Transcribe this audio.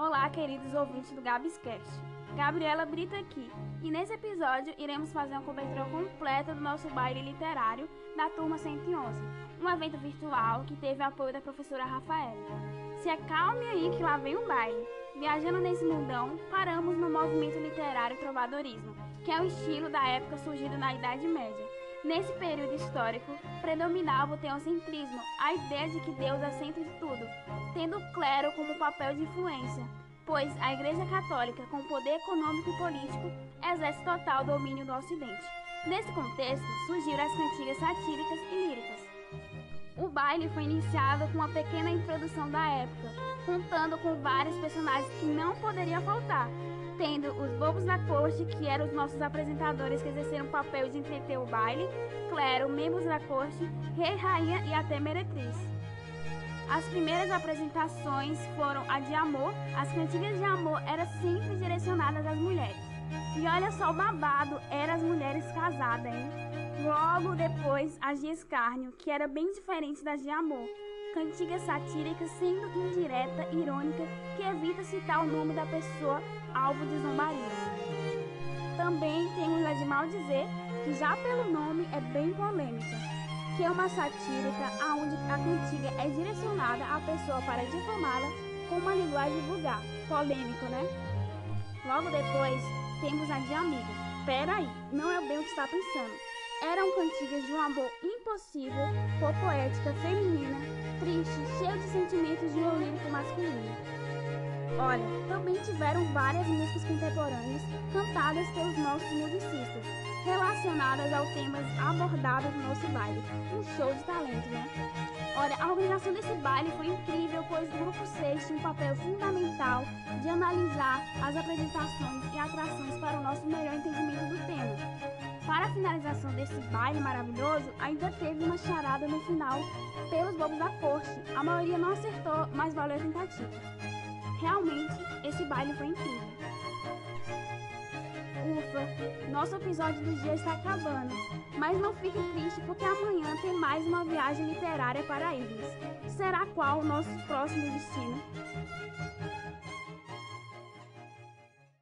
Olá, queridos ouvintes do Gabscast. Gabriela Brito aqui, e nesse episódio iremos fazer uma cobertura completa do nosso baile literário da turma 111, um evento virtual que teve apoio da professora Rafaela. Se acalme aí que lá vem o baile. Viajando nesse mundão, paramos no movimento literário trovadorismo, que é o estilo da época surgido na Idade Média. Nesse período histórico, predominava o teocentrismo, a ideia de que Deus é centro de tudo, tendo o clero como papel de influência, pois a Igreja Católica, com poder econômico e político, exerce total domínio do Ocidente. Nesse contexto, surgiram as cantigas satíricas e líricas. O baile foi iniciado com uma pequena introdução da época, contando com vários personagens que não poderia faltar, tendo os bobos da corte, que eram os nossos apresentadores que exerceram o papel de entreter o baile, clero, membros da corte, rei, rainha e até meretriz. As primeiras apresentações foram a de amor. As cantigas de amor eram sempre direcionadas às mulheres. E olha só o babado, eram as mulheres casadas, hein? Logo depois, as de escárnio, que era bem diferente das de amor. Cantigas satíricas sendo indireta, irônica, que evita citar o nome da pessoa alvo de zombaria. Também temos a de maldizer, que já pelo nome é bem polêmica que é uma satírica onde a cantiga é direcionada à pessoa para difamá-la com uma linguagem vulgar, polêmico, né? Logo depois, temos a de amiga. Peraí, não é bem o que está pensando. Eram cantigas de um amor impossível, por poética feminina, triste, cheia de sentimentos de um lírico masculino. Olha, também tiveram várias músicas contemporâneas cantadas pelos nossos musicistas, relacionadas ao temas abordados no nosso baile. Um show de talento, né? Olha, a organização desse baile foi incrível, pois o Grupo 6 tinha um papel fundamental de analisar as apresentações e atrações para o nosso melhor entendimento do tema. Para a finalização desse baile maravilhoso, ainda teve uma charada no final pelos bobos da corte. A maioria não acertou, mas valeu a tentativa. Realmente, esse baile foi incrível. Ufa, nosso episódio do dia está acabando. Mas não fique triste porque amanhã tem mais uma viagem literária para irmos. Será qual o nosso próximo destino?